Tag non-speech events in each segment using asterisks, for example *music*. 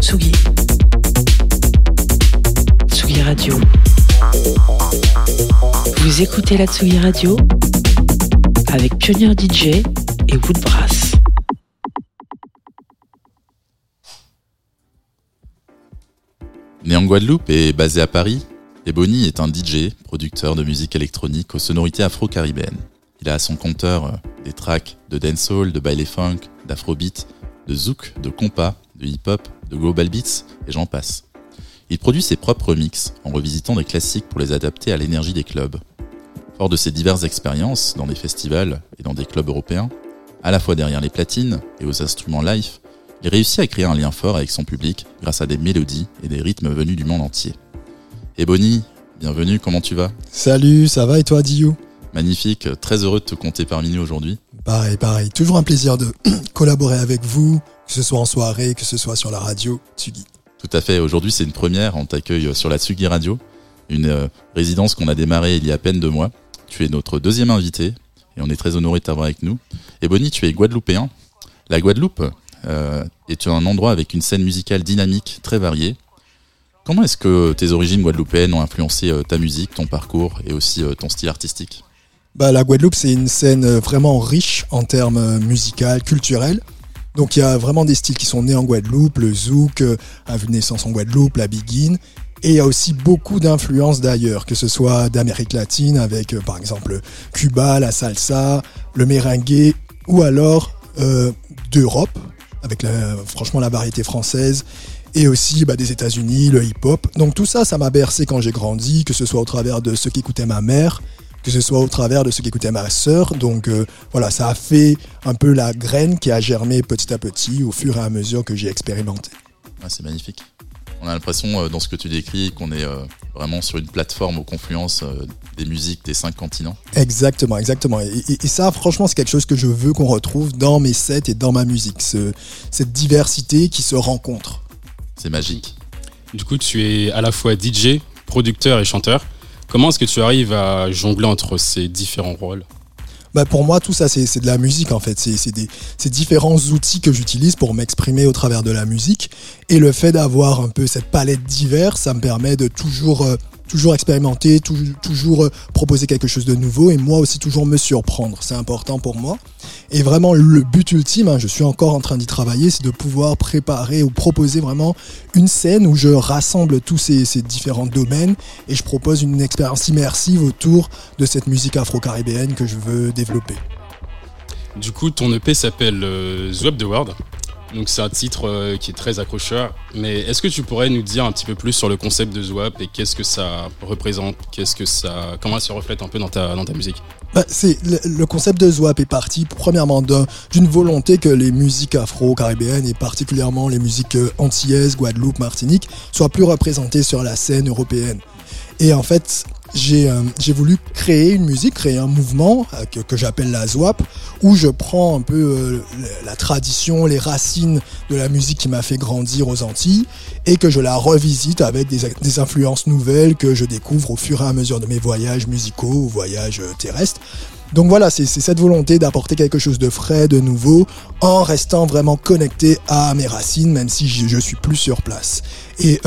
Tsugi. Tsugi Radio. Vous écoutez la Tsugi Radio avec Pionnier DJ et Woodbrass. Né en Guadeloupe et basé à Paris, Ebony est un DJ, producteur de musique électronique aux sonorités afro-caribéennes. Il a à son compteur euh, des tracks de dancehall, de baile funk, d'afrobeat, de zouk, de compas, de hip-hop, de global beats et j'en passe. Il produit ses propres remixes en revisitant des classiques pour les adapter à l'énergie des clubs. Fort de ses diverses expériences dans des festivals et dans des clubs européens, à la fois derrière les platines et aux instruments live, il réussit à créer un lien fort avec son public grâce à des mélodies et des rythmes venus du monde entier. Ebony, bienvenue, comment tu vas? Salut, ça va et toi, Diou? Magnifique, très heureux de te compter parmi nous aujourd'hui. Pareil, pareil, toujours un plaisir de *clears throat* collaborer avec vous, que ce soit en soirée, que ce soit sur la radio, Tsugi. Tout à fait, aujourd'hui c'est une première, on t'accueille sur la Tsugi Radio, une euh, résidence qu'on a démarrée il y a à peine deux mois. Tu es notre deuxième invité et on est très honoré de t'avoir avec nous. Ebony, tu es guadeloupéen. La Guadeloupe euh, est un endroit avec une scène musicale dynamique, très variée. Comment est-ce que tes origines guadeloupéennes ont influencé euh, ta musique, ton parcours et aussi euh, ton style artistique? Bah, La Guadeloupe, c'est une scène vraiment riche en termes musicaux, culturels. Donc il y a vraiment des styles qui sont nés en Guadeloupe, le zouk a vu naissance en Guadeloupe, la biguine. Et il y a aussi beaucoup d'influences d'ailleurs, que ce soit d'Amérique latine avec par exemple Cuba, la salsa, le merengue, ou alors d'Europe, avec franchement la variété française et aussi bah, des États-Unis, le hip-hop. Donc tout ça, ça m'a bercé quand j'ai grandi, que ce soit au travers de ce qu'écoutait ma mère, que ce soit au travers de ce qu'écoutait ma sœur. Donc euh, voilà, ça a fait un peu la graine qui a germé petit à petit au fur et à mesure que j'ai expérimenté. Ah, c'est magnifique. On a l'impression euh, dans ce que tu décris qu'on est euh, vraiment sur une plateforme aux confluences euh, des musiques des cinq continents. Exactement, exactement. Et, ça, franchement, c'est quelque chose que je veux qu'on retrouve dans mes sets et dans ma musique. cette diversité qui se rencontre. C'est magique. Du coup, tu es à la fois DJ, producteur et chanteur. Comment est-ce que tu arrives à jongler entre ces différents rôles bah pour moi, tout ça, c'est de la musique en fait. C'est différents outils que j'utilise pour m'exprimer au travers de la musique. Et le fait d'avoir un peu cette palette diverse, ça me permet de toujours euh, toujours expérimenter, toujours euh, proposer quelque chose de nouveau et moi aussi toujours me surprendre. C'est important pour moi. Et vraiment le but ultime, hein, je suis encore en train d'y travailler, c'est de pouvoir préparer ou proposer vraiment une scène où je rassemble tous ces, différents domaines et je propose une expérience immersive autour de cette musique afro-caribéenne que je veux développer. Du coup, ton EP s'appelle euh, Zwap the World. Donc c'est un titre euh, qui est très accrocheur. Mais est-ce que tu pourrais nous dire un petit peu plus sur le concept de Zwap et qu'est-ce que ça représente? Qu'est-ce que ça, comment ça se reflète un peu dans ta, musique? Bah, c'est le, concept de Zwap est parti premièrement d'une volonté que les musiques afro-caribéennes et particulièrement les musiques euh, antillaises, Guadeloupe, Martinique soient plus représentées sur la scène européenne. Et en fait, euh, j'ai voulu créer une musique, créer un mouvement euh, que, j'appelle la ZWAP, où je prends un peu euh, la tradition, les racines de la musique qui m'a fait grandir aux Antilles, et que je la revisite avec des, des, influences nouvelles que je découvre au fur et à mesure de mes voyages musicaux voyages terrestres. Donc voilà, c'est cette volonté d'apporter quelque chose de frais, de nouveau, en restant vraiment connecté à mes racines, même si je, je suis plus sur place. Et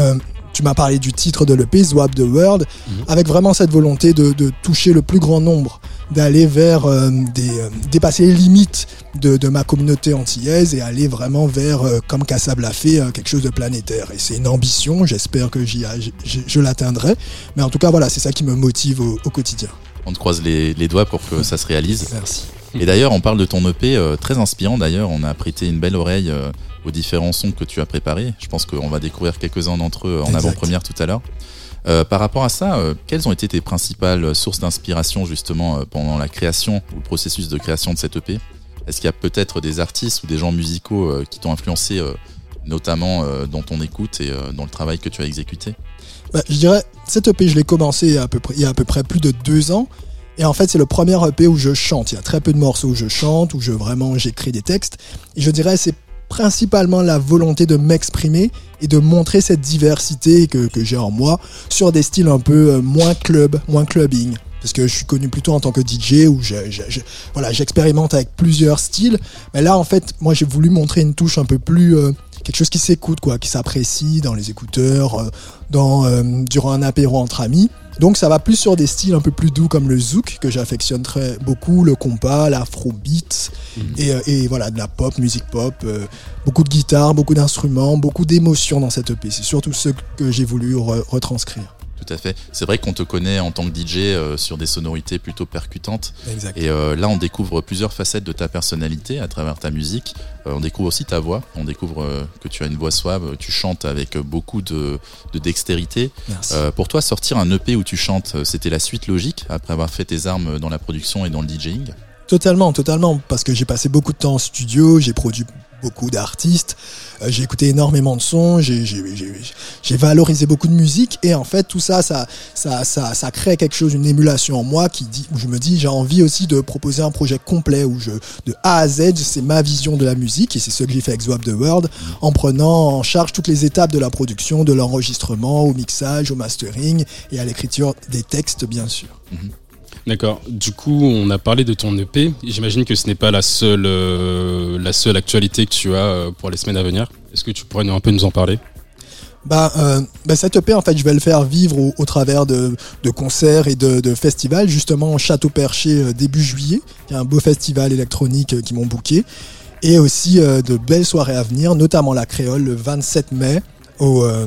tu m'as parlé du titre de l'EP, Swap the World, mhm. avec vraiment cette volonté de, toucher le plus grand nombre, d'aller vers euh, des, euh, dépasser les limites de, ma communauté antillaise et aller vraiment vers, euh, comme Kassab l'a fait, quelque chose de planétaire. Et c'est une ambition, j'espère que j'y, je, l'atteindrai. Mais en tout cas, voilà, c'est ça qui me motive au, quotidien. On te croise les, les, doigts pour que *laughs* ça se réalise. Merci. Et d'ailleurs, on parle de ton EP, très inspirant d'ailleurs. On a prêté une belle oreille aux différents sons que tu as préparés. Je pense qu'on va découvrir quelques-uns d'entre eux en avant-première tout à l'heure. Euh, par rapport à ça, euh, quelles ont été tes principales sources d'inspiration justement euh, pendant la création ou le processus de création de cette EP Est-ce qu'il y a peut-être des artistes ou des gens musicaux euh, qui t'ont influencé, euh, notamment euh, dans ton écoute et euh, dans le travail que tu as exécuté? Bah, je dirais, cette EP, je l'ai commencé il y, a à peu près, il y a à peu près plus de deux ans. Et en fait, c'est le premier EP où je chante. Il y a très peu de morceaux où je chante, où je vraiment j'écris des textes. Et je dirais, c'est principalement la volonté de m'exprimer et de montrer cette diversité que, que j'ai en moi sur des styles un peu euh, moins club, moins clubbing. Parce que je suis connu plutôt en tant que DJ où voilà, j'expérimente avec plusieurs styles. Mais là, en fait, moi, j'ai voulu montrer une touche un peu plus euh, quelque chose qui s'écoute, quoi, qui s'apprécie dans les écouteurs, euh, dans, durant un apéro entre amis. Donc ça va plus sur des styles un peu plus doux comme le zouk que j'affectionne très beaucoup, le compas, l'afrobeat et, euh, et voilà de la pop, musique pop, euh, beaucoup de guitare, beaucoup d'instruments, beaucoup d'émotions dans cette EP. C'est surtout ce que j'ai voulu re- retranscrire. Tout à fait. C'est vrai qu'on te connaît en tant que DJ euh, sur des sonorités plutôt percutantes. Exact. Et euh, là, on découvre plusieurs facettes de ta personnalité à travers ta musique. Euh, on découvre aussi ta voix. On découvre que tu as une voix suave. Tu chantes avec beaucoup de, de dextérité. Merci. Pour toi, sortir un EP où tu chantes, c'était la suite logique après avoir fait tes armes dans la production et dans le DJing Totalement, totalement, parce que j'ai passé beaucoup de temps en studio, j'ai produit beaucoup d'artistes, euh, j'ai écouté énormément de sons, j'ai- j'ai valorisé beaucoup de musique, et en fait tout ça, ça, ça, ça, ça crée quelque chose, une émulation en moi qui dit, où je me dis, j'ai envie aussi de proposer un projet complet où je, de A à Z, c'est ma vision de la musique, et c'est ce que j'ai fait avec Swap the World, en prenant en charge toutes les étapes de la production, de l'enregistrement, au mixage, au mastering, et à l'écriture des textes, bien sûr. D'accord. Du coup, on a parlé de ton EP. J'imagine que ce n'est pas la seule, euh, la seule actualité que tu as euh, pour les semaines à venir. Est-ce que tu pourrais un peu nous en parler? Bah, euh, bah cette EP, en fait, je vais le faire vivre au, travers de, concerts et de, festivals, justement au Château Perché euh, début juillet. Il y a un beau festival électronique qui m'ont booké. Et aussi de belles soirées à venir, notamment la Créole le 27 mai au euh,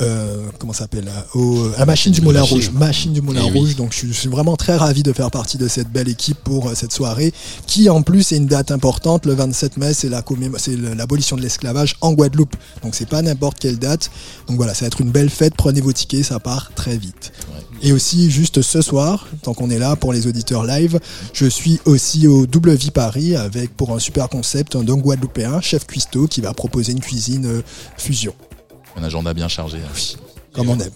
euh, comment s'appelle au, à la machine du Moulin Machine. Rouge. Machine. Du Moulin Eh oui. Rouge. Donc je, suis- je suis vraiment très ravi de faire partie de cette belle équipe pour euh, cette soirée qui en plus est une date importante. Le 27 mai c'est la c'est l'abolition de l'esclavage en Guadeloupe. Donc c'est pas n'importe quelle date. Donc voilà ça va être une belle fête. Prenez vos tickets ça part très vite. Et aussi juste ce soir tant qu'on est là pour les auditeurs live je suis aussi au Double Vie Paris avec pour un super concept un don guadeloupéen chef cuistot qui va proposer une cuisine euh, fusion Un agenda bien chargé. hein. comme on aime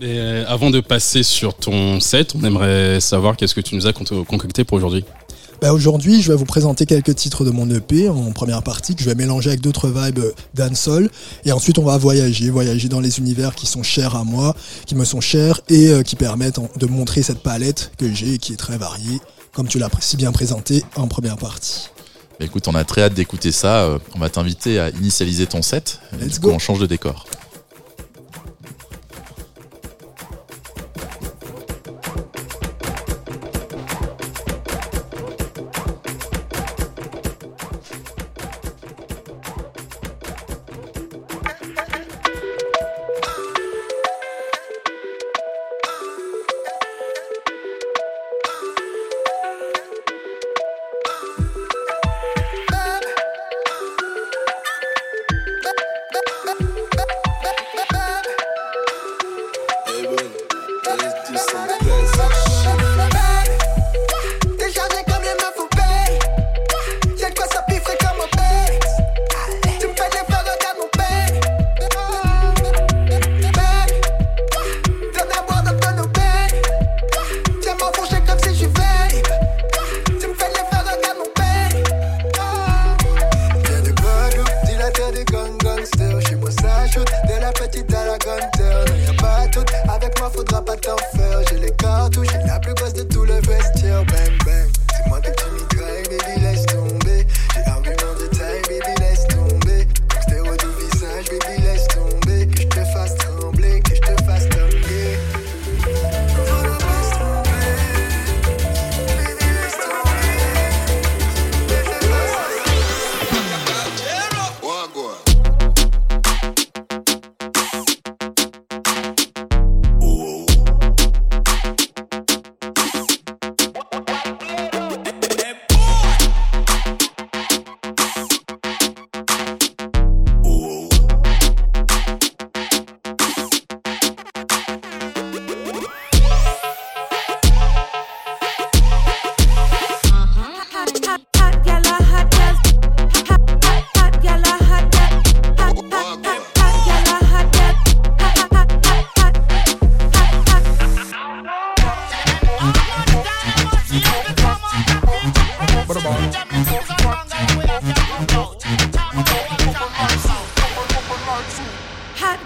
Et, euh, Avant de passer sur ton set, on aimerait savoir qu'est-ce que tu nous as con- concocté pour aujourd'hui. Bah, Aujourd'hui, je vais vous présenter quelques titres de mon EP en première partie que je vais mélanger avec d'autres vibes dancehall. Et ensuite, on va voyager, voyager dans les univers qui sont chers à moi, qui me sont chers et euh, qui permettent en- de montrer cette palette que j'ai et qui est très variée, comme tu l'as si bien présenté en première partie. Écoute, on a très hâte d'écouter ça. Euh, On va t'inviter à initialiser ton set. Let's coup, go. on change de décor.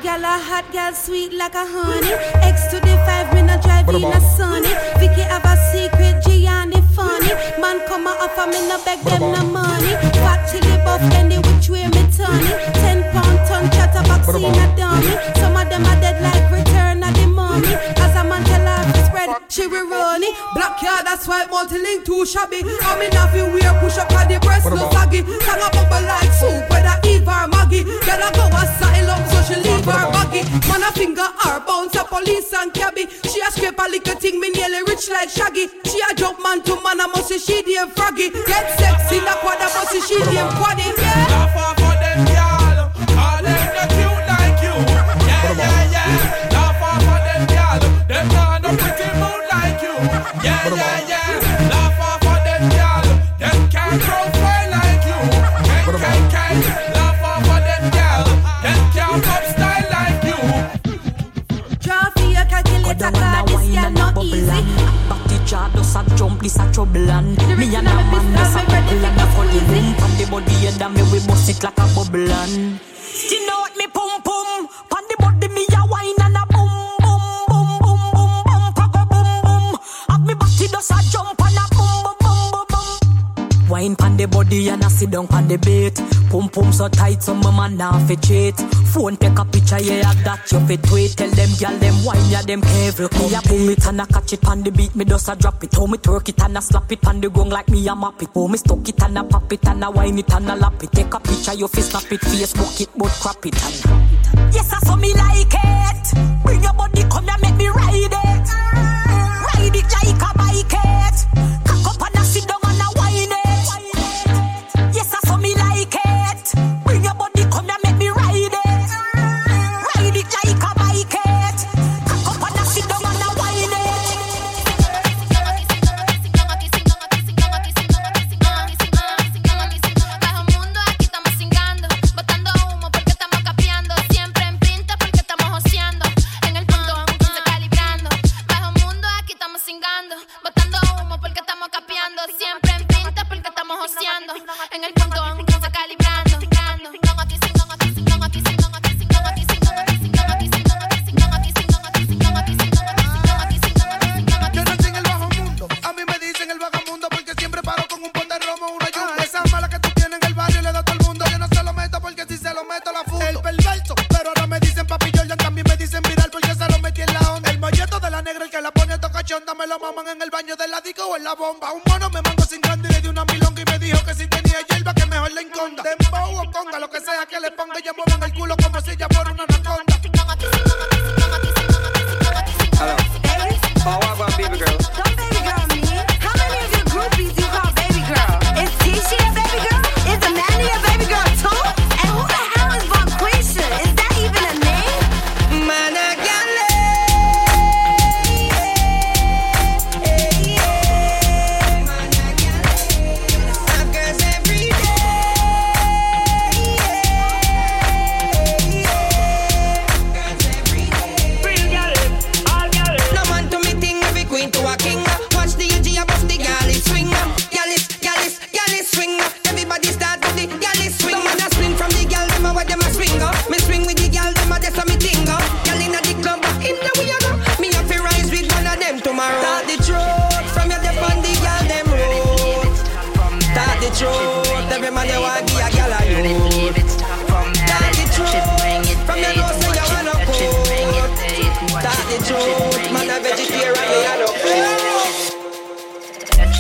A hot girl, sweet like a honey. X to the five, me not drive in a sunny. Vicky have a secret, Gianni funny. Man come a offer me no beg them no money. Fat chili buff, they which way me turn Ten pound ton chatterbox in a dummy. Some of them are dead like return of the mummy. As a man tell her to spread, she will run it. Black card, that's why multi-link too shabby. I'm in a wear push up on the breast, no saggy. Sang a bubble like soup, whether Eve or Maggie. Girl, I go asylum, so she leave her baggy. Man, a finger her, bounce a police and cabby. She a scrape a little thing, me nearly rich like Shaggy. She a jump man to man, I must say she damn froggy. Get sexy, the quad, I must say she damn quaddy. Yeah. Laugh off for them, y'all. Yeah, yeah, yeah. Laugh off for them, y'all. Them can't profile like you. Can, can, can. better cause this girl not easy. Back the jar does a jump, this a trouble and Me and a man does a couple and a funny boom Pan the body and me we bust it like a bubble and Skin out me pum pum does a jump and a boom boom boom boom boom Wine pan the body and a sit down pan the bait Pum pum so tight so my man now fi cheat Phone take a picture, yeah, that you fit tweet. Tell them gal them wine, yeah, them careful. Me a pull it and I catch it on the beat, me just a drop it. How me twerk it and I slap it on the gong like me a map it. How me stuck it and I pop it and I wine it and I lap it. Take a picture, you fi snap it, Facebook it, but crap it and. Yes, I saw me like it. Bring your body,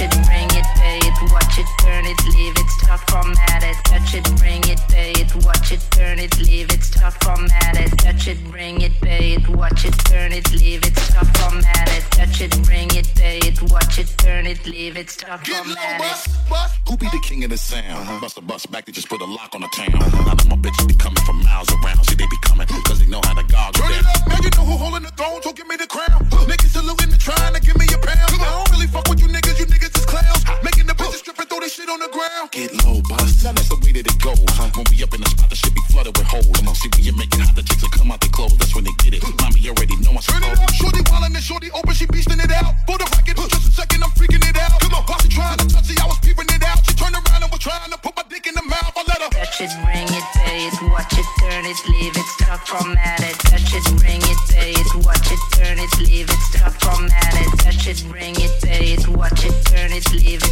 it, bring it, pay it, watch it, turn it, leave it, start format it, touch it, bring it, pay it, watch it, turn it, leave it, start format it, touch it, bring it, pay it, watch it, turn it, leave it, start format it, touch it, bring it, pay it, watch it, turn it, leave it, start format it. Who be the king of the sound? Uh-huh. Bust a bus back, they just put a lock on the town. Uh-huh. Now my bitches be coming from miles around. See, they be coming, cause they know how to guard Turn it up, man, you know who holding the throne, so give me the crown. Niggas saluting me, trying to give me a pound. I don't really fuck with you niggas, you niggas clouds Making the bitches strip and throw this shit on the ground. Get low, bust. Now that's the way that it goes. Uh-huh. When we up in the spot, the shit be flooded with holes. Come on, see when you making hot, the chicks will come out their clothes. That's when they get it. Mommy already know I'm Turn it on, shorty wildin' and shorty open, she beastin' it out. Pull the racket, just a second, I'm freaking it out. Come on, while she trying to touch it, I was peeping it out. She turned around and was trying to put my dick in the mouth. I let her touch it, bring it, pay it, watch it, turn it, leave it, stop from at it. Touch it, bring it, pay it, watch it, turn it, leave it, stop from at it. Touch it, bring it, pay it, watch it, turn it, leave it.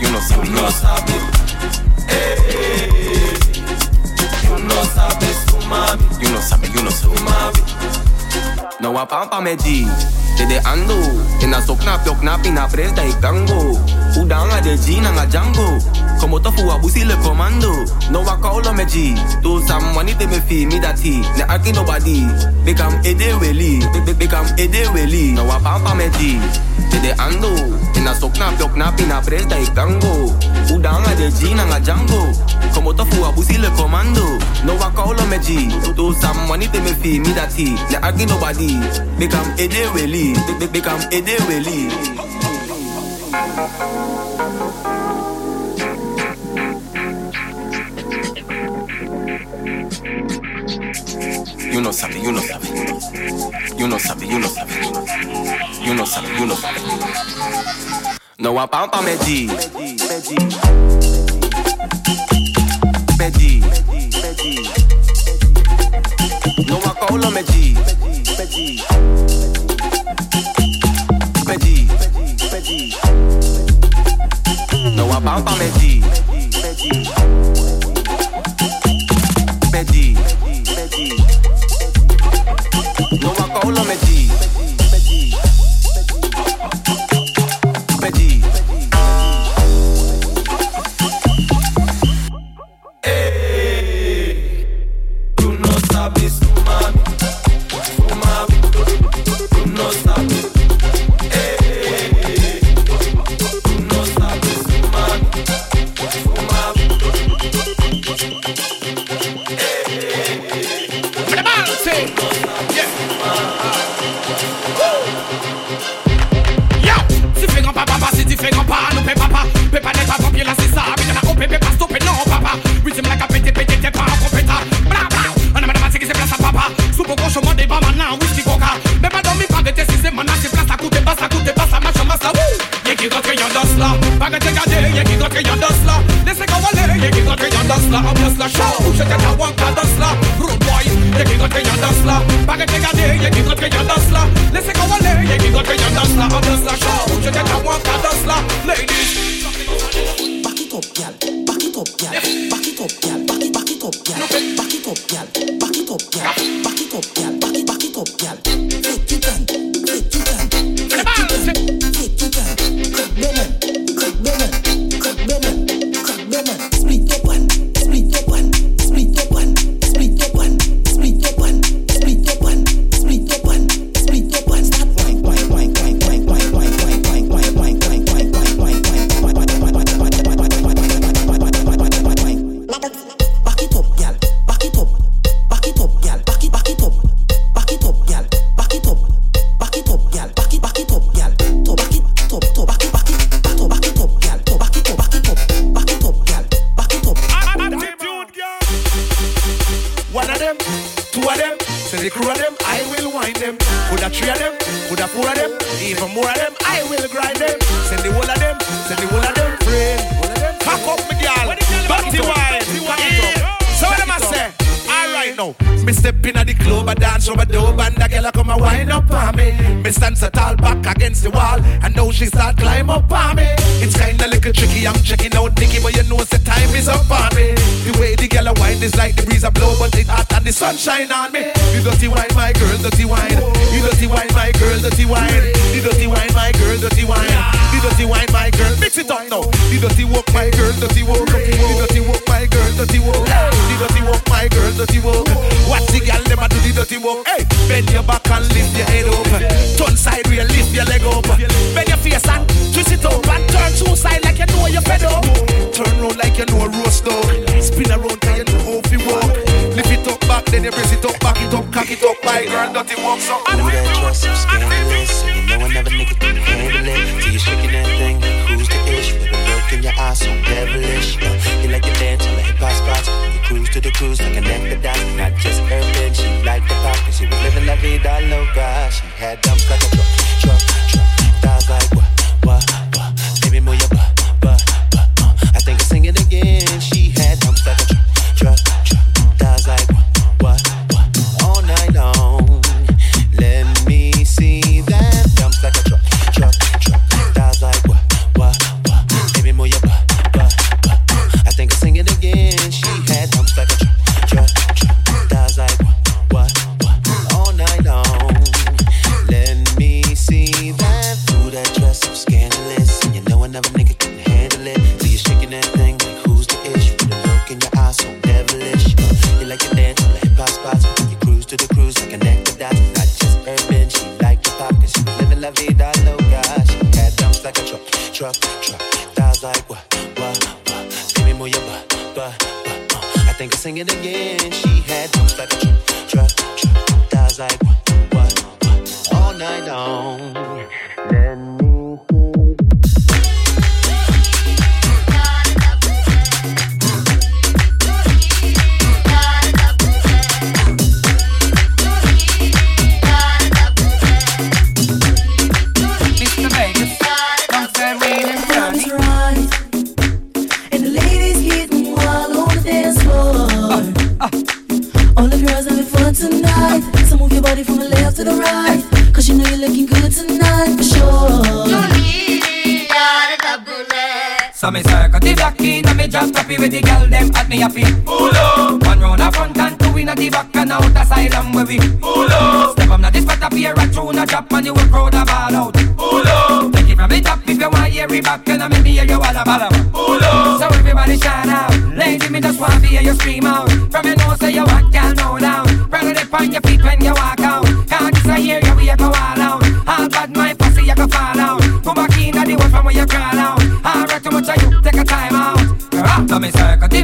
you know sabi. You know sabi. Hey, you know sabi, umami. You know sabi, you know sabi, umami. Nou a pampa met die. De de ando. En na so knap yo knap in a presta y tango. Udang nga de jean and a django. Como tofu le comando. No a call me G. Do some money te me fi mi that he. Ne aki nobody. Become ede weli. Become ede weli. No a pampa me G. De de ando. En na so knap yo knap in a presta y tango. Udang a de jean and a django. Como le comando all of my G's. Do some money to me fee, me that he. they I nobody. Become a day really. Become a day really. You know something, you know something. You know something, you know something. You know something, you know something. No apampa me G. Me G. Me G. pedi, pedi, pedi, pedi. Não há palpa medir.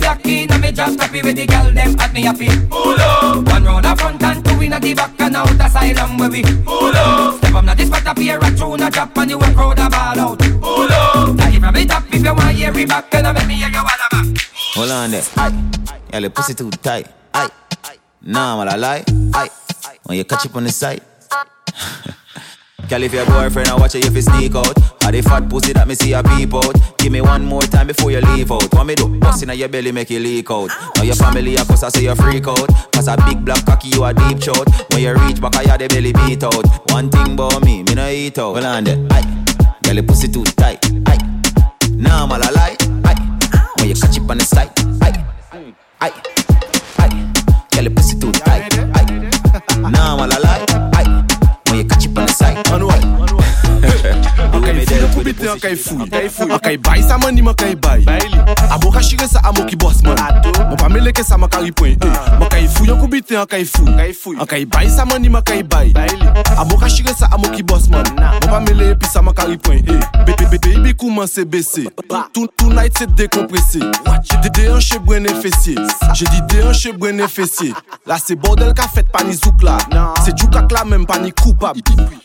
Black in and me just happy with the girl them at me happy. Pull up. One round a front and two in a the back and out asylum where we. Pull up. Step up now this spot up here a tune a drop and you a crowd a ball out. Pull up. Take it from the top if you want hear it back and I make me hear you all about. Hold on there. Aye. Girl, your pussy too tight. Aye. Nah, man, I lie. Aye. When you catch up on the side. *laughs* Girl, if your boyfriend, I watch you if you sneak out. Or the fat pussy that me see a peep out. Give me one more time before you leave out. What me do? Bust in your belly, make you leak out. Now your family, of course, I say you freak out. Cause a big black cocky, you a deep throat. When you reach back, I hear the belly beat out. One thing about me, me no eat out. Hold on there. Aye. Girl, your pussy too tight. Aye. Nah, man, I lie. Aye. When you catch it on the side. Aye. Aye. Aye. Girl, your pussy too tight. Aye. Nah, man, I lie. On the side. An Akay fou, pou bete akay fou Akay bay sa mani makay bay Abo ka shire sa amo ki bos man. Mwen bon, pa meleke sa makari pwen bon, Makay fou, yon pou bete akay fou Akay bay sa mani makay bay Abo ka shire sa amo ki bos man. Mwen bon, pa meleke pi sa makari pwen Bebe ibi kouman se bese Tonight se dekomprese Jede deyon chebrene fesye Jede deyon chebrene fesye La se bordel ka fet pa ni zouk la Se djou kak la men pa ni koupab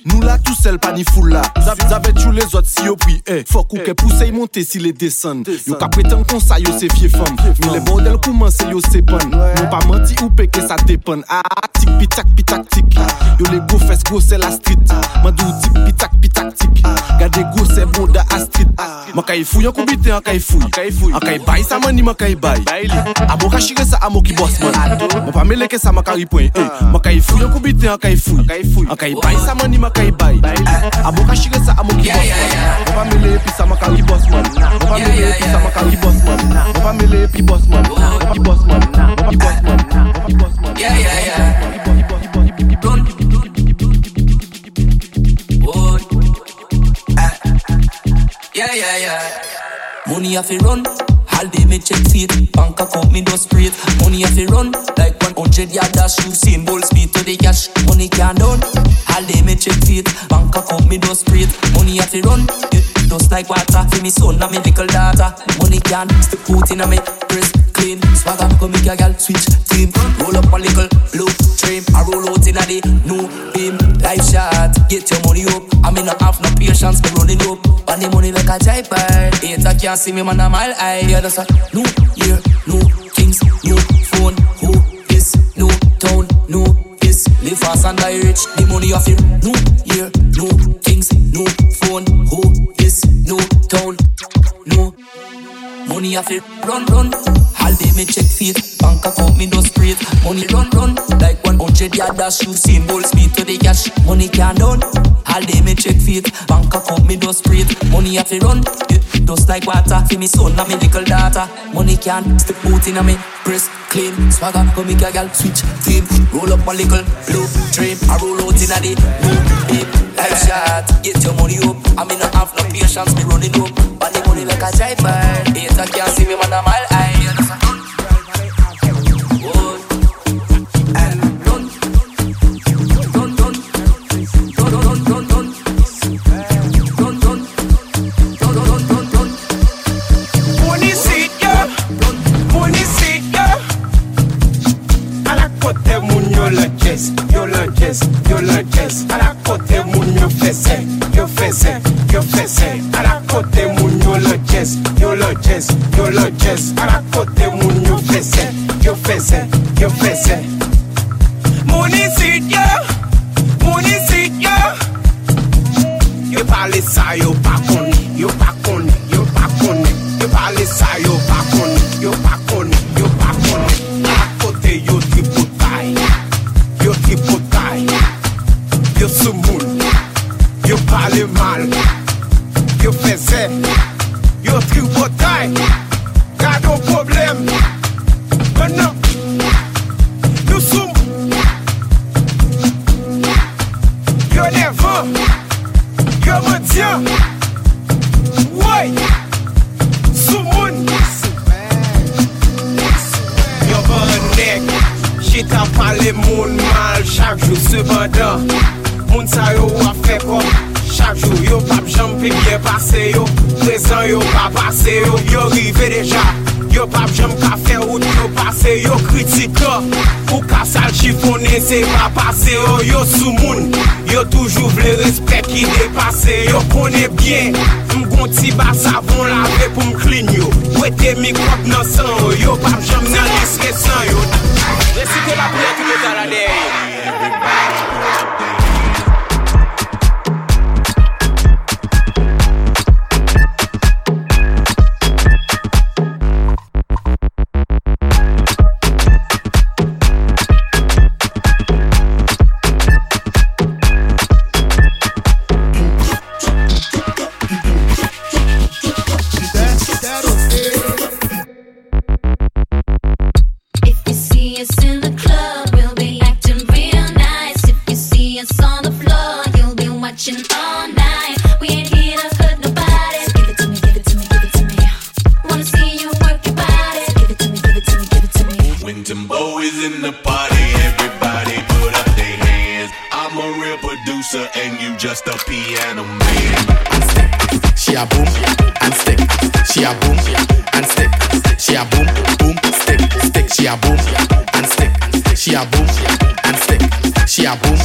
Nou la tou sel pa ni foul la Zave tchou le zot si yo pri eh. Fok ou ke pousse yi monte si le desen Yo ka preten konsa yo se fye fom Mi le bordel kouman se yo se pon Non pa manti ou peke sa depon A tik pitak pitak tik Yo le go fes go se la street. Mandou tik pitak pitak tik Gade go se bonda a street. Man ka yi fouy an koubite an ka yi fouy An ka yi bay sa mani man ka yi bay Amo ka shire sa amo ki boss man. Man pa meleke sa man ka ripon Man ka yi fouy an koubite an ka yi fouy An ka yi bay sa mani man ka yi bay Amo ka shire sa amo ki boss man Man pa mele epi sa man kari boss man Man pa mele epi sa man kari boss man Man pa mele epi boss man Ki boss man Ki boss man Ki boss man Yeah, yeah, yeah. Run. Boy. Ah. Yeah, yeah, yeah. Money have to run. All day me check feet. Bank account me just spray. Money have to run. Like 100 yard dash. You seen ball speed to the cash. Money can't done. All day me check feet. Bank account me spray it. Money have to run. Just like water. For me son and me little daughter. Money can't stick put in a me press clean. Swagger come make a girl switch team. Roll up a little blue trim. I roll out in a the new beam. Life shot. Get your money up. I mean not have no patience. Me running up. On the money like a jiper. Hater can't see me man a mile high. Yeah, that's a new year, new things, new phone. Who is new town? New this live fast and die rich. The money off here. New year, new things, new phone. Who is new town? New money off here. Run, run. All day me check feet. Bank account me no straight. Money run, run. Like 100 yard dash. You seen gold speed to the cash. Money can't done. All day me check feet. Bank account me no straight. Money have to run. Just like water. For me son and me little daughter. Money can stick boot in me. Press clean. Swagger. Come make a gal switch team. Roll up a little blue dream. I roll out in a day. New deep. Life shot. Get your money up. I mean not have no patience. Me running up. But the money like a driver. Hater can't see me man a mile high. lantes, yo lantes Alakote moun yo fese, yo fese, yo fese Alakote moun yo lantes, yo lantes, yo lantes Alakote moun yo fese, yo fese, yo fese Mouni sit yo, mouni sit yo Yo pale sa yo pa koni, yo pa koni, yo pa koni Yo pale sa yo Ki ba savon lave pou m klin yo Wete mikrop nan and stick. She a boom boom stick stick. She a boom and stick. She a boom and stick. She a boom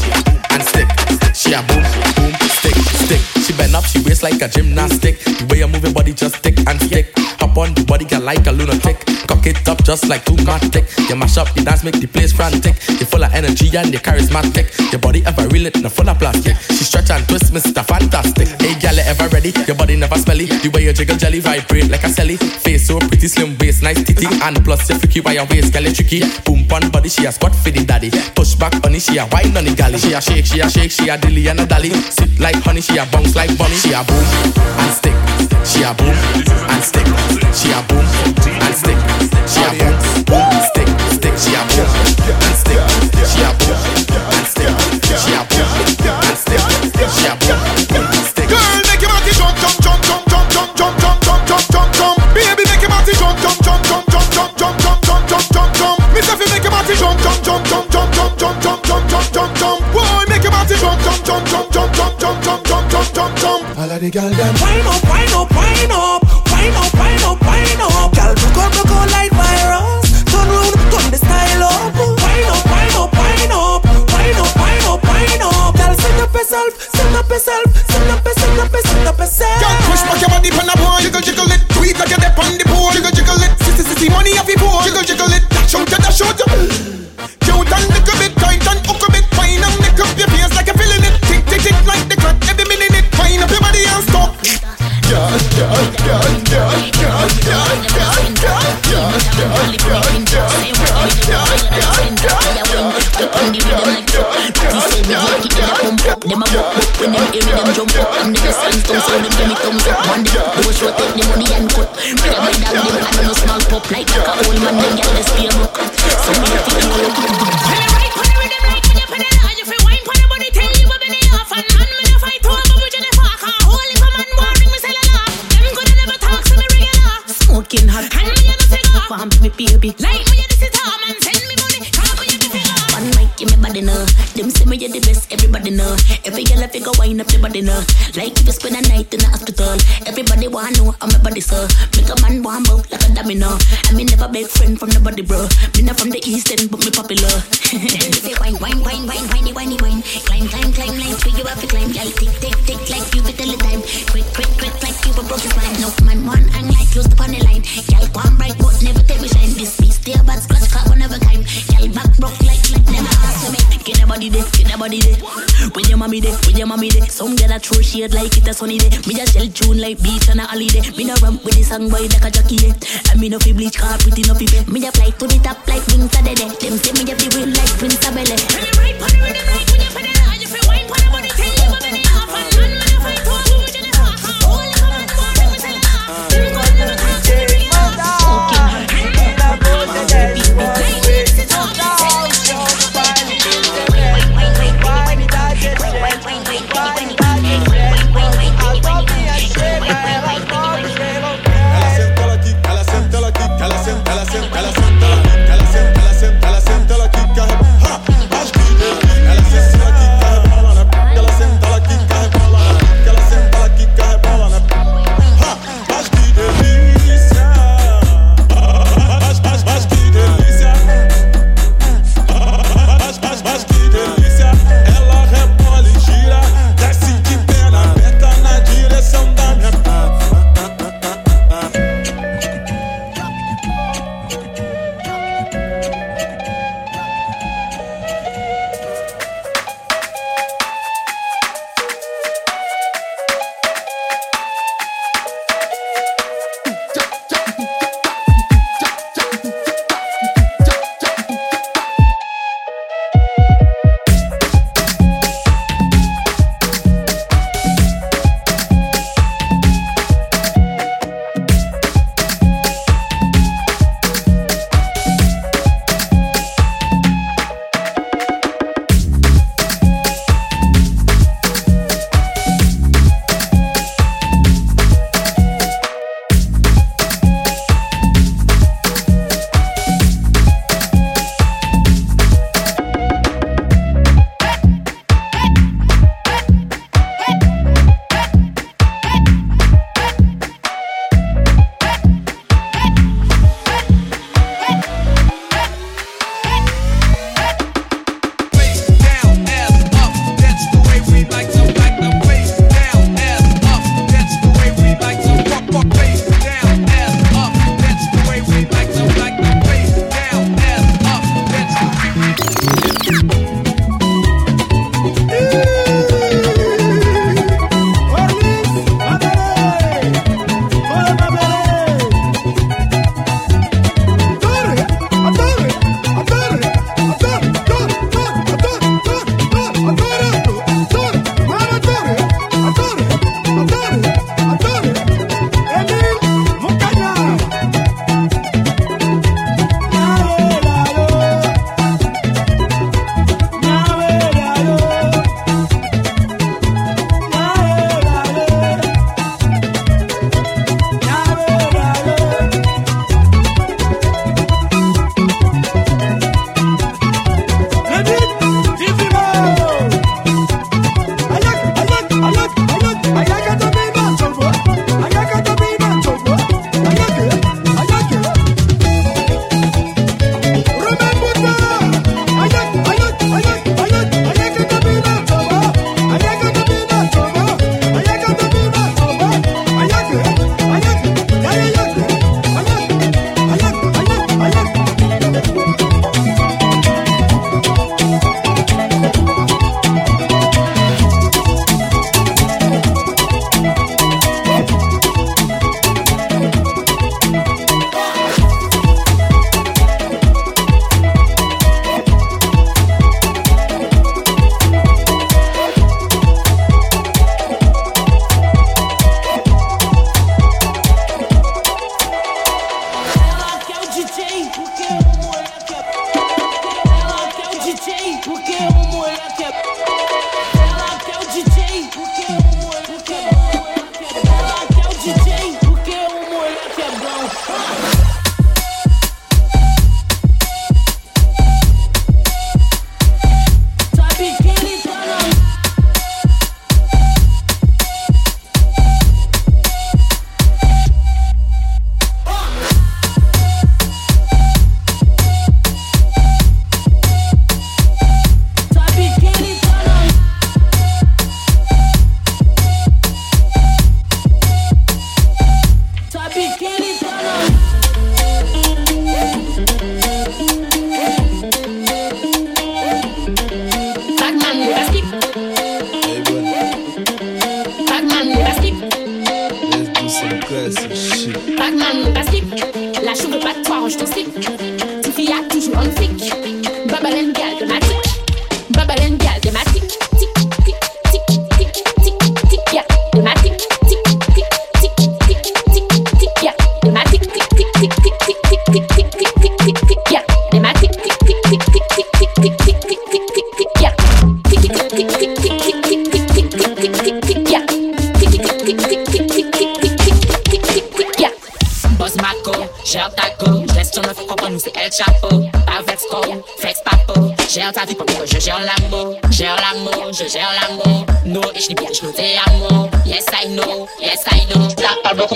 and stick. She a boom boom stick stick. She bend up, she waist like a gymnastic. The way you move your body just stick and stick. On the body, girl like a lunatic. Cock it up just like Tumatic. You mash up the dance, make the place frantic. You full of energy and you charismatic. Your body ever real it, full of plastic. She stretch and twist, Mr. Fantastic. Hey, you ever ready? Your body never smelly. The way you jiggle jelly vibrate like a celly. Face so pretty, slim waist, nice titty. And plus, you freaky by your waist, girl, you tricky. Boom, pon body, she a spot for the daddy. Push back, honey, she a wine on the galley. She a shake, she a shake, she a dilly and a dally. Sit like honey, she a bounce like bunny. She a boom and stick. She a boom and stick. She a boom and stick. She a boom, boom, stick, stick. She a boom and stick. She a boom and stick. She a boom and stick. She a boom and stick. Girl, make your body jump, jump, jump, jump, jump, jump, jump, jump, jump, jump, jump, jump. Baby, make your body jump, jump, jump, jump, jump, jump, jump, jump, jump, jump, jump, jump. Me say fi make your body jump, jump, jump, jump, jump, jump, jump, jump, jump, jump, jump, jump. Boy, make your body jump, jump, jump, jump, jump, jump, jump, jump, jump, jump, jump, jump. All of the girl them Wind up, wind up, wind up, wind up, wind up, wind up. yourself, sing up yourself, sing up yourself, sing up yourself, sing up yourself. Girl, push back your body on the boy, jiggle jiggle it, tweet like a dip on the pool, jiggle jiggle it, sissy sissy money off your pool, jiggle jiggle it, dash out ya dash out ya. Cute and look a bit tight and hook a bit fine and make up your face like you're feeling it, tick tick tick like the clock every minute it, fine up your body and stop. Yeah, yeah, yeah, yeah, yeah, yeah, yeah, yeah, yeah, yeah, yeah. them a book. When them hear them jump up, them never signs down, so them give me thumbs up. One day, do a show, take the money and cut. Bring my bed down, them and no small pop like a old man, them get the spear rock. Some people think from the body, bro. Me not from the east end, but me popular. a throw shade like it a sunny day. Me just shell tune like beach on a holiday. Me no ramp with the song boy like a jockey. Yeah. And me no fi bleach car pretty no fi. Me a fly to the top like Winter day. Them say me a fi win like Prince Abele. Right, right.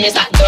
con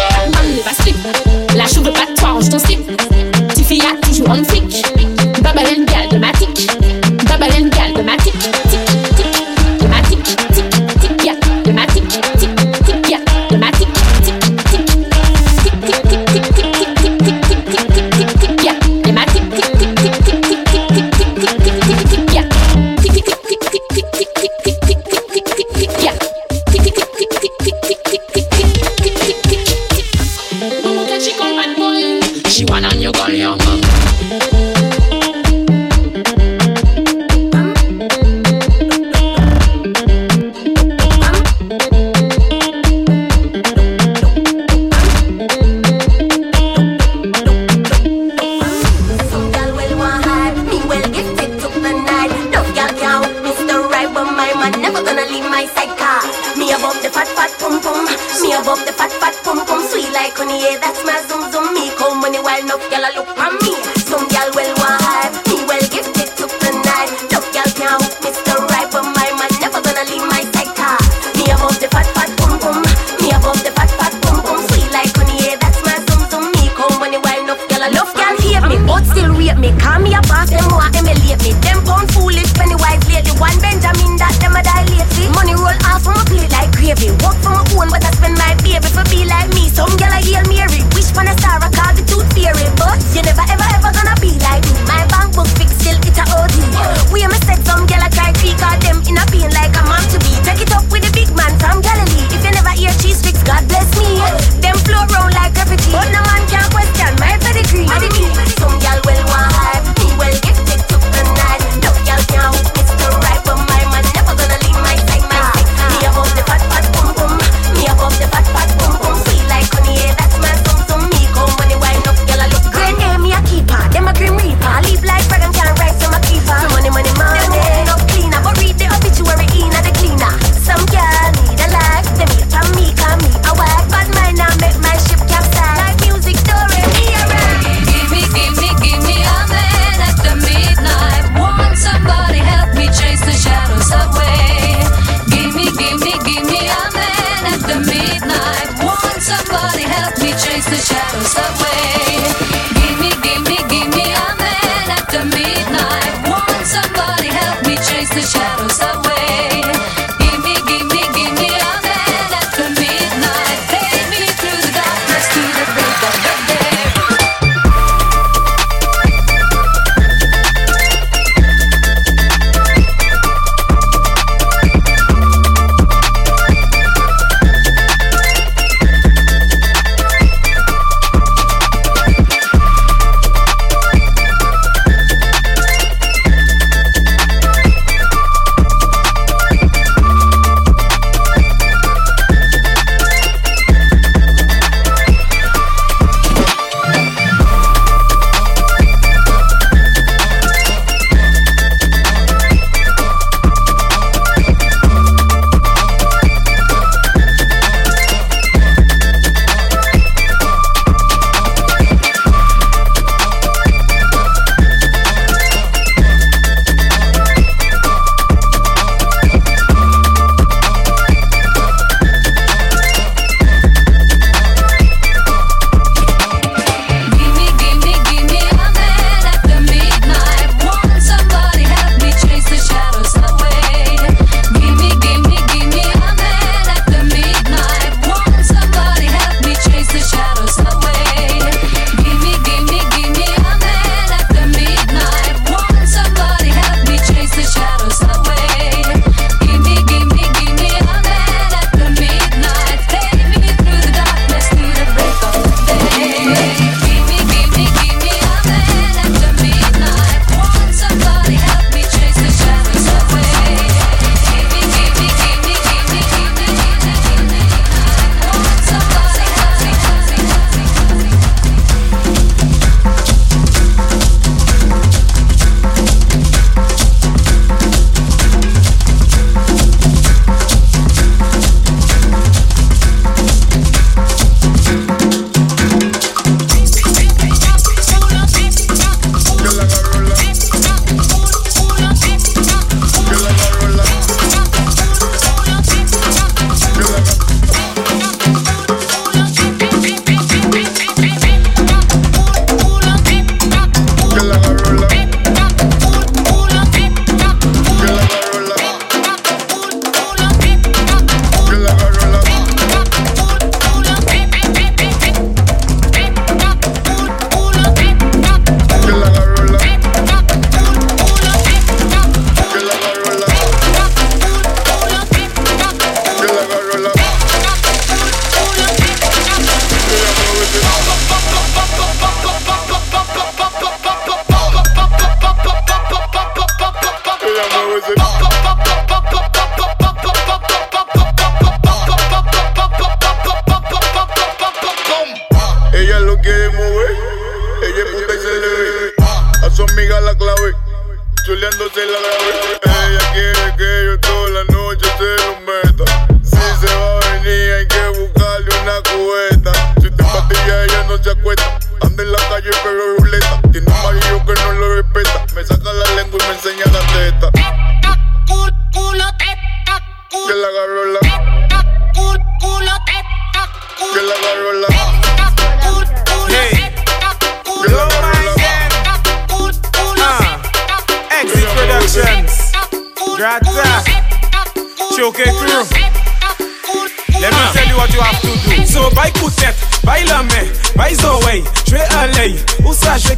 Chuleándose la grave. Ella quiere que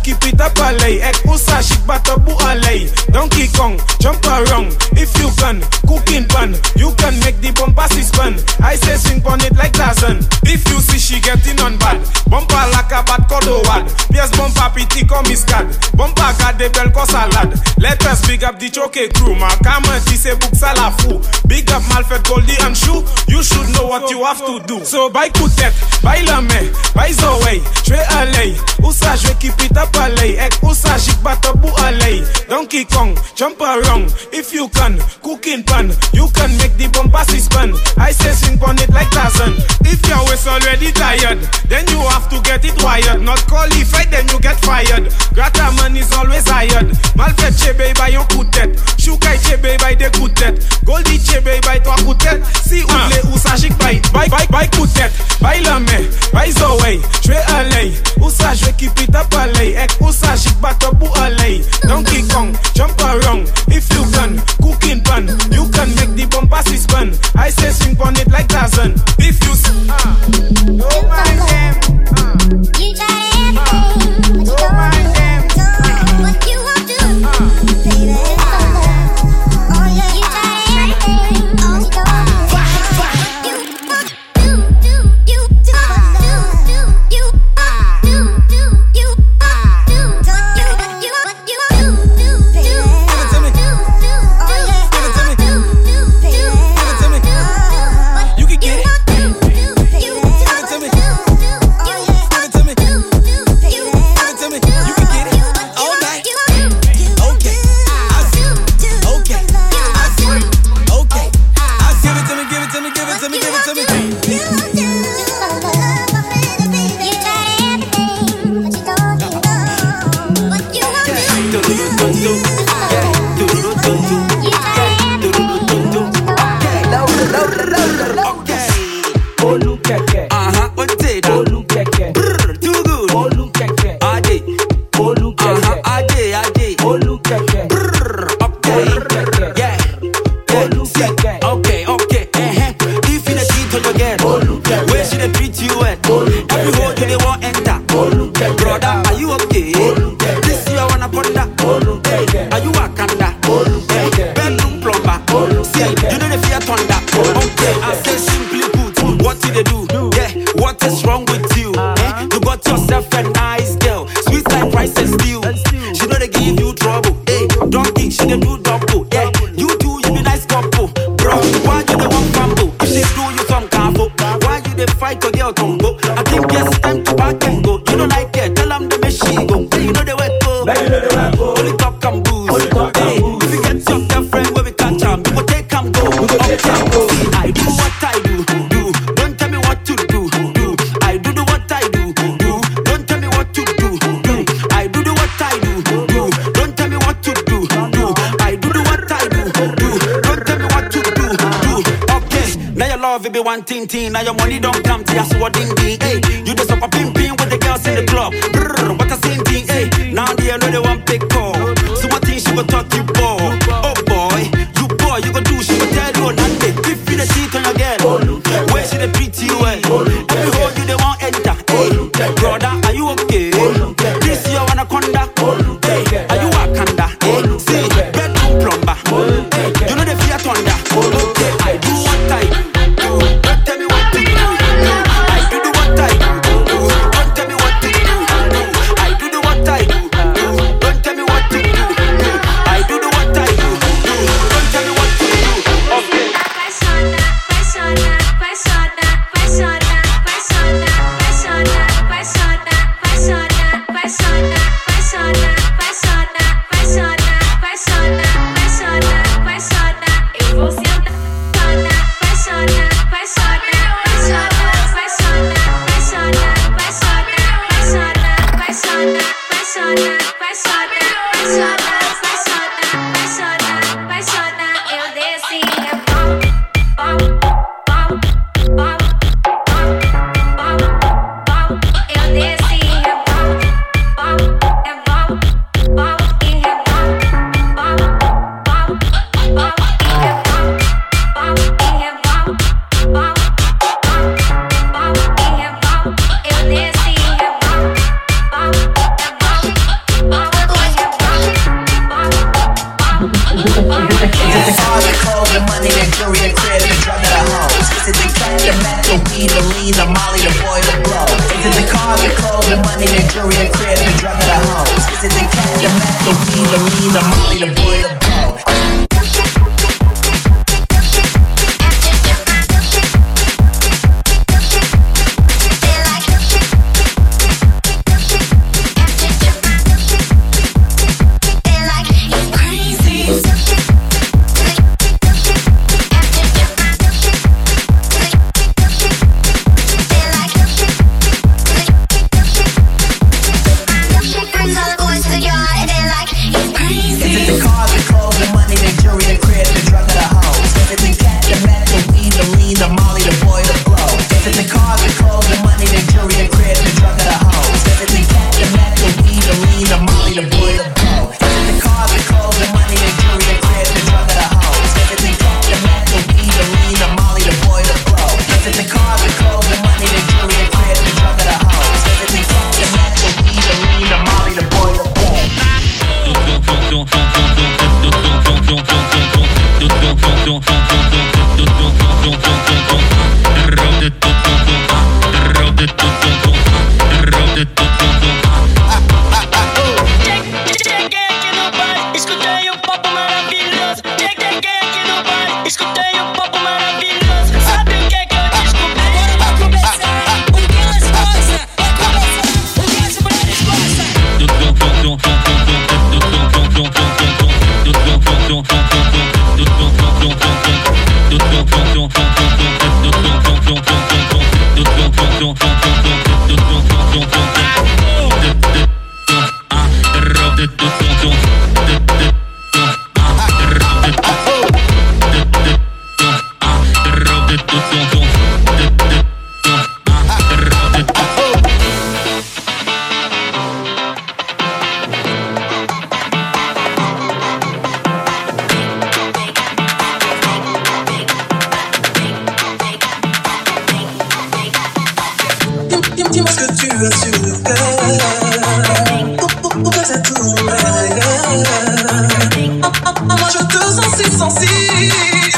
Up aller. Ek, ça, chic bata bou aller. Donkey Kong, jump around. If you can, Cooking pan. You can make the bumper spin. I say swing on it like Tarzan. If you see she getting on bad, bumper like a bad cordowad. Pièce bumper piti comme iscad. Bumper garde belle comme salade. Let us big up the choke crew. Ma kama ti se book ça la fou. Big up Malfait Goldie and Shoe. You should know what you have to do. So by Koutet, by Lame, je vais aller. Où ça, je keep it up aller. Ek, ça, chic bata bou aller. Donkey Kong, jump around. If you can, cooking pan. You can make the bumper spin. I say swing on it like Tarzan. If your waist already tired, then you have to get it wired. Not qualified, then you get fired. Grata man is always hired. Malfait chebe by your coutet. Choukai chebe by the coutet. Goldie chebe by toi coutet. Si ça chic by by by by coutet. By lame, by ça, je keep it up aller. Ek bateau pour aller. Donkey Kong, jump around. If you can, cook in pan. You can make the bumper spin. I say swing on it like Tarzan. If you ah, no mind them. You now your love it be one thing, thing. Now your money don't come to your sword ding ding. Hey, you just up a ping ping with the girls in the club. Brr, what a same thing, hey. Now they know they want big call. So what thing she go talk you boy? Oh boy, you boy, you go do she go tell you oh, nothing. If you the cheat on your girl, where she treat you well? Every hole Moi je te sens si sensible.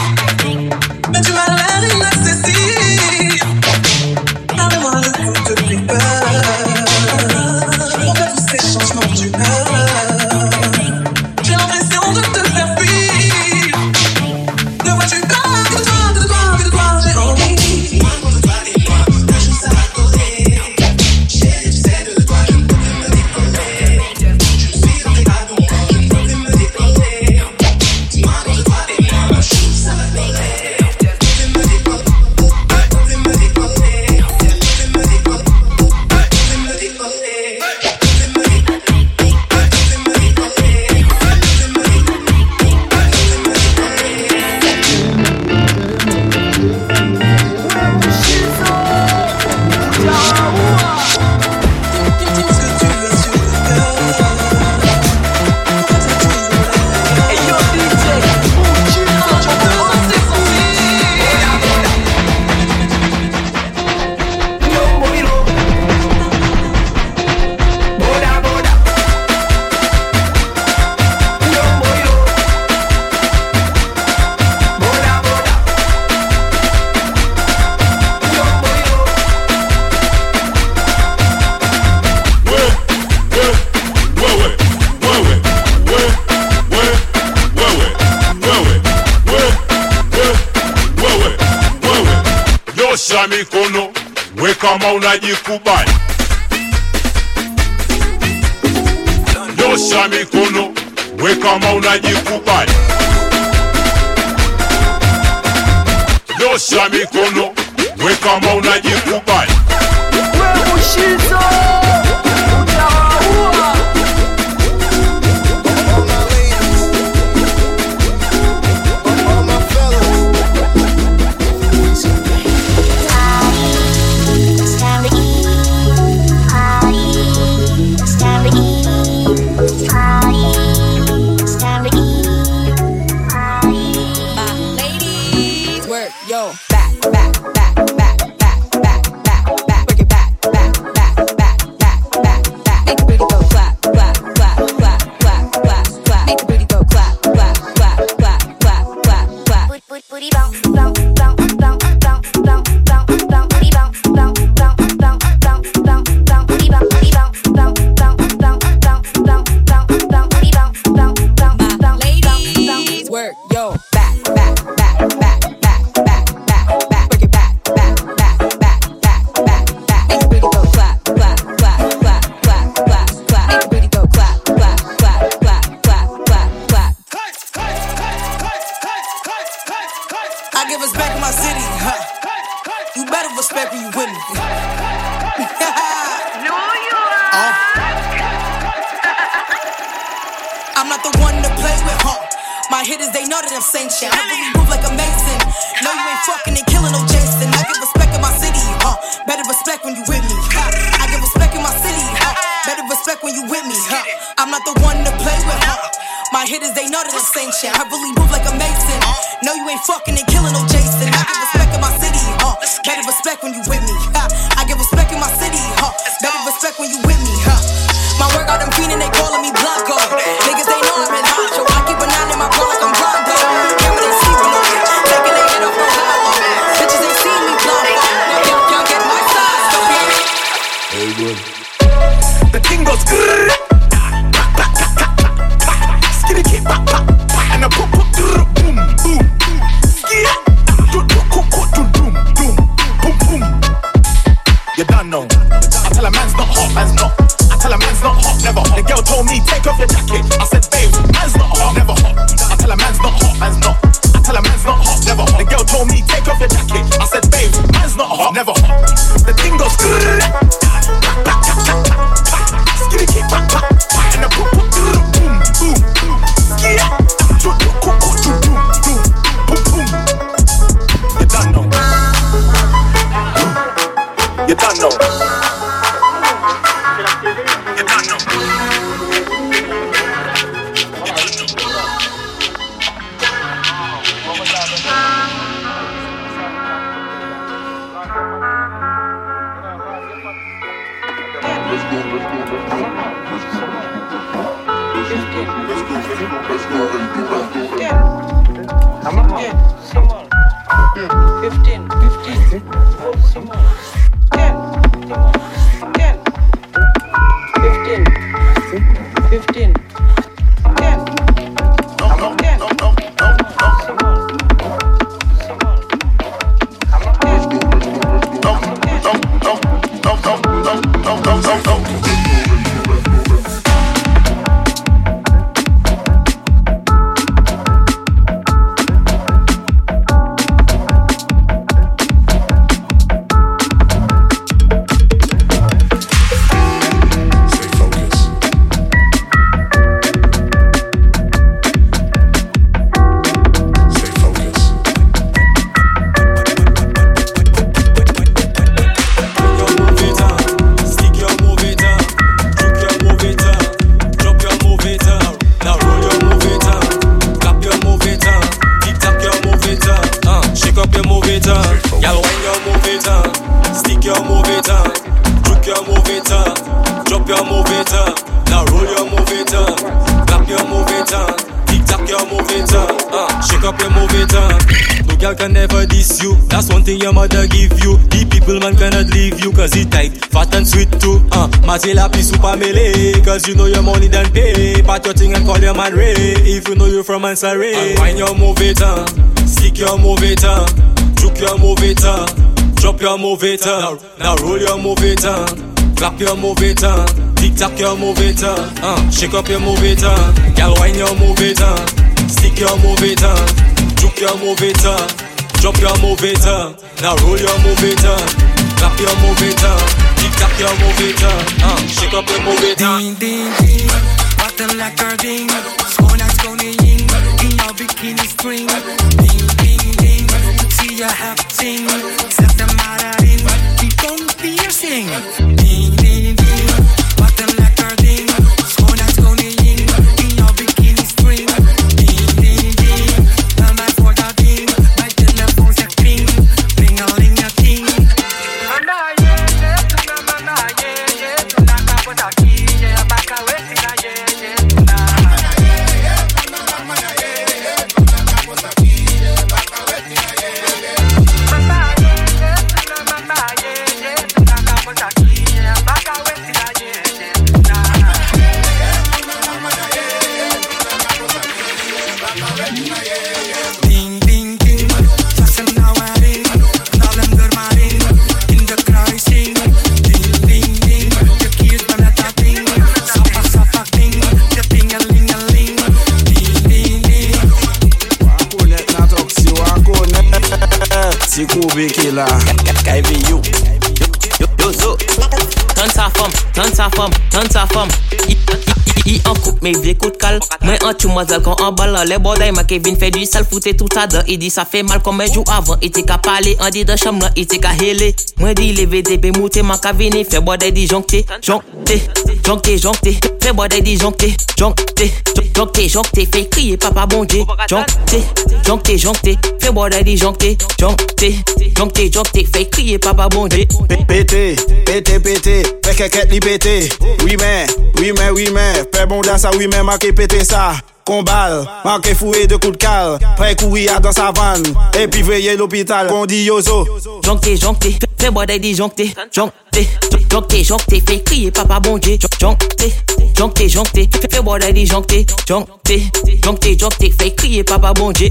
Girl told me take off your jacket. I said, babe, man's not hot, never hot. I tell a man's not hot, man's not. I tell a man's not hot, never hot. The girl told me take off your jacket. I said, babe, man's not hot, never hot. The thing goes *laughs* move it on, now roll your move it on, clap your move it on, tick tock your move it on, uh, shake up your move it on. No girl can never diss you, that's one thing your mother give you. The people man cannot leave you, cause it tight, fat and sweet too. Uh, Mazila pi super melee, cause you know your money done pay. Pat your thing and call your man Ray, if you know you from Ansare. And wind your move it on. Stick your move it on, juke your move it on, drop your move it on, now roll your move it on, clap your move it on, tock your move it on, uh, shake up your move it on, girl wind your move it on, stick your move it on, juke your move it on, drop your move it on, now roll your move it on, clap your move it on, tick tock your move it on, uh, shake up your move it on. Ding, ding, ding. Wat een lekker ding. Schoonheidskoningin in jouw bikini string. Ding, ding, ding. Zie je hebt zin. Zet hem maar erin. Die komt piercing. wiki la Kaivi you Yo zo Tan sa fom, tan sa fom, tan sa fom I an kouk me vle kout kal Mwen an chou mwazal kon an bal Le boday ma Kevin fe du sal Foute tout adan I di sa fe mal kon men jou avan I te ka pale An di dan cham lan I te ka hele Mwen di leve depe moute Man ka vini Fe boday di jonkte Jonkte Jonkte jonkte Fe boday di jonkte Jonkte Jonkte jonkte Fe kriye papa bonje Jonkte Jonkte jonkte Fe boday di jonkte Jonkte Jonkte jonkte Fe kriye papa bonje Pete Pete pete Fe keket li pete Oui men Oui men oui men Fè bon dans sa oui men ma ke pete sa Kombal, ma fouye de kou de kal Pre kouya dans sa van Epi veye l'opital Kondi yozo Jonkte, jonkte fais bordaille dit joncté, joncté, joncté, joncté. Fait crier papa bon Dieu, joncté, joncté, joncté. Fais bordaille dit joncté, joncté, joncté, joncté. Fait crier papa bon Dieu.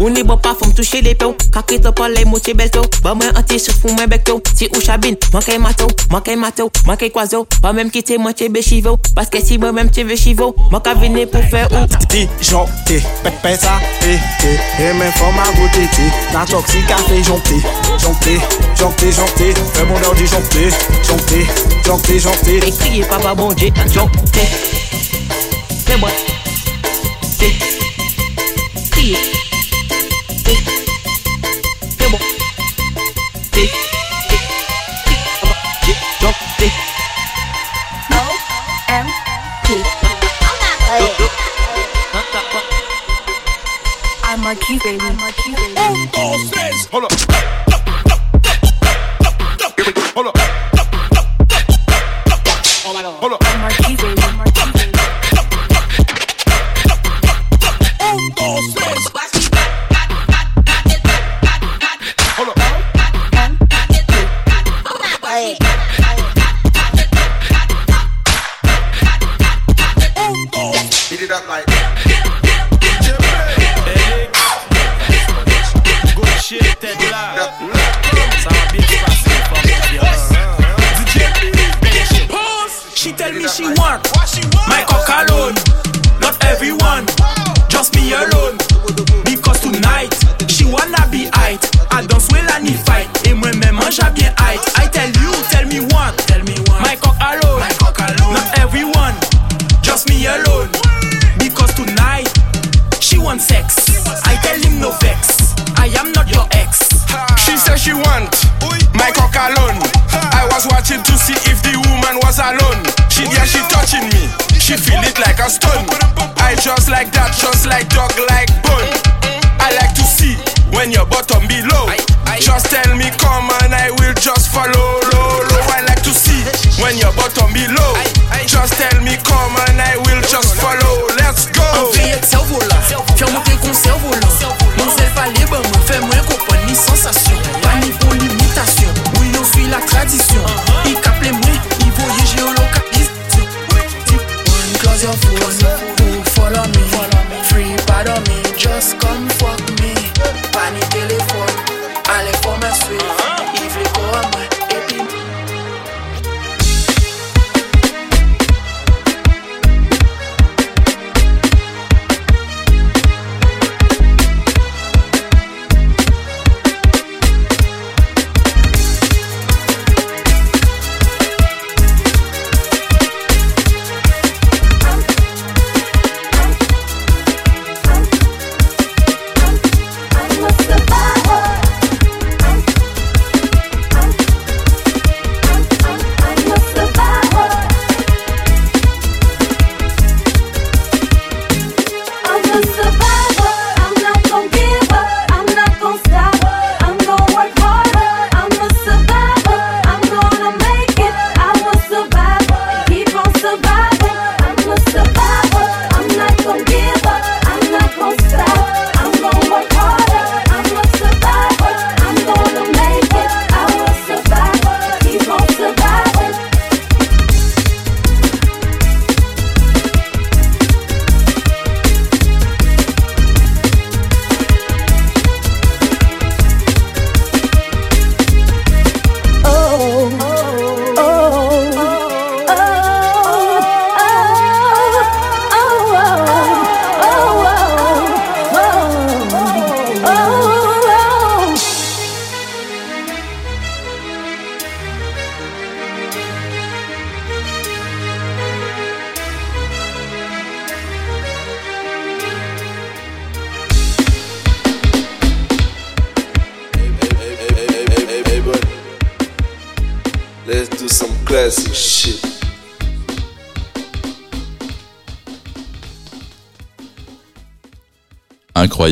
On est bon pas femme toucher les peaux, kaké te parle moitié belle peau. Bah moi anti sur fou moi bec peau, si ou chabine, manqué mato, manqué mato, manqué quaso. Pas même quitter moi t'es béchivo, parce que si moi même t'es béchivo, moi qu'à venir pour faire ou. Di jonté, pépé ça, pété, et même forme à beauté, la toxique a fait jonté, jonté, jonté, jonté, fais bon leur dit jonté, jonté, jonté, jonté. Fait crier papa bon Dieu, joncté. Fais moi, té, crier, té, fais moi, té, té, papa Dieu, joncté. I'm Marquis, baby. Marquis, baby. Hold up. Hold up. Hold up. I'm Marquis, baby. Marquis, baby. Beat it up like Good shit, Ted là. Ça va bien se passer. She tell me she want my cock alone, not everyone, just me alone. Because tonight she wanna be height. I don't swell any fight. Et moi-même bien height. I tell you, tell me one, tell me one. My cock alone, my cock alone, not everyone, just me alone. Because tonight she want sex. I tell him no vex. I am not your ex. She said she want my cock alone. I was watching to see if the woman was alone. She feel it like a stone. I just like that, just like dog like bone. I like to see when your bottom below. Just tell me come and I will just follow.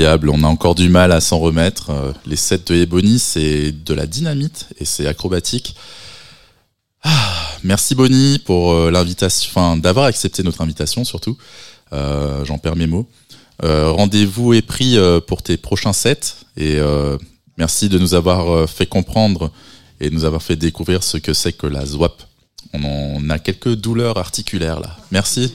On a encore du mal à s'en remettre. Euh, Les sets de Ebony, c'est de la dynamite et c'est acrobatique. Ah, merci Bonnie pour euh, l'invitation, enfin d'avoir accepté notre invitation surtout. Euh, J'en perds mes mots. Rendez-vous est pris pour tes prochains sets et merci de nous avoir fait comprendre et de nous avoir fait découvrir ce que c'est que la ZWAP. On a quelques douleurs articulaires là. Merci.